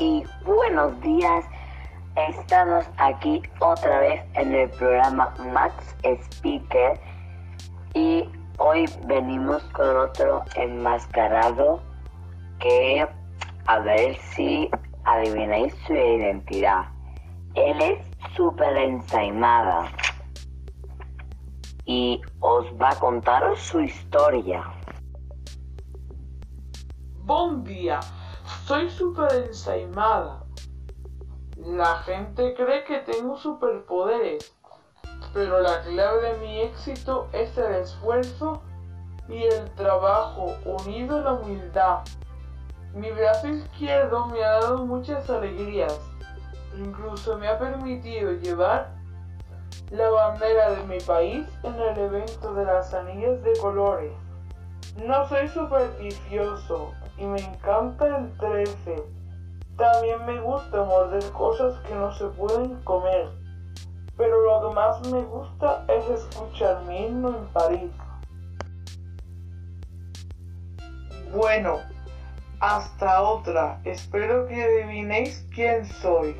y buenos días. Estamos aquí otra vez en el programa Max Speaker y hoy venimos con otro enmascarado que a ver si adivináis su identidad. Él es súper ensaimada y os va a contar su historia. Buen día, soy súper ensaimada. La gente cree que tengo superpoderes, pero la clave de mi éxito es el esfuerzo y el trabajo unido a la humildad. Mi brazo izquierdo me ha dado muchas alegrías, incluso me ha permitido llevar la bandera de mi país en el evento de las anillas de colores. No soy supersticioso y me encanta el 13. También me gusta morder cosas que no se pueden comer. Pero lo que más me gusta es escuchar mi himno en París. Bueno, hasta otra. Espero que adivinéis quién soy.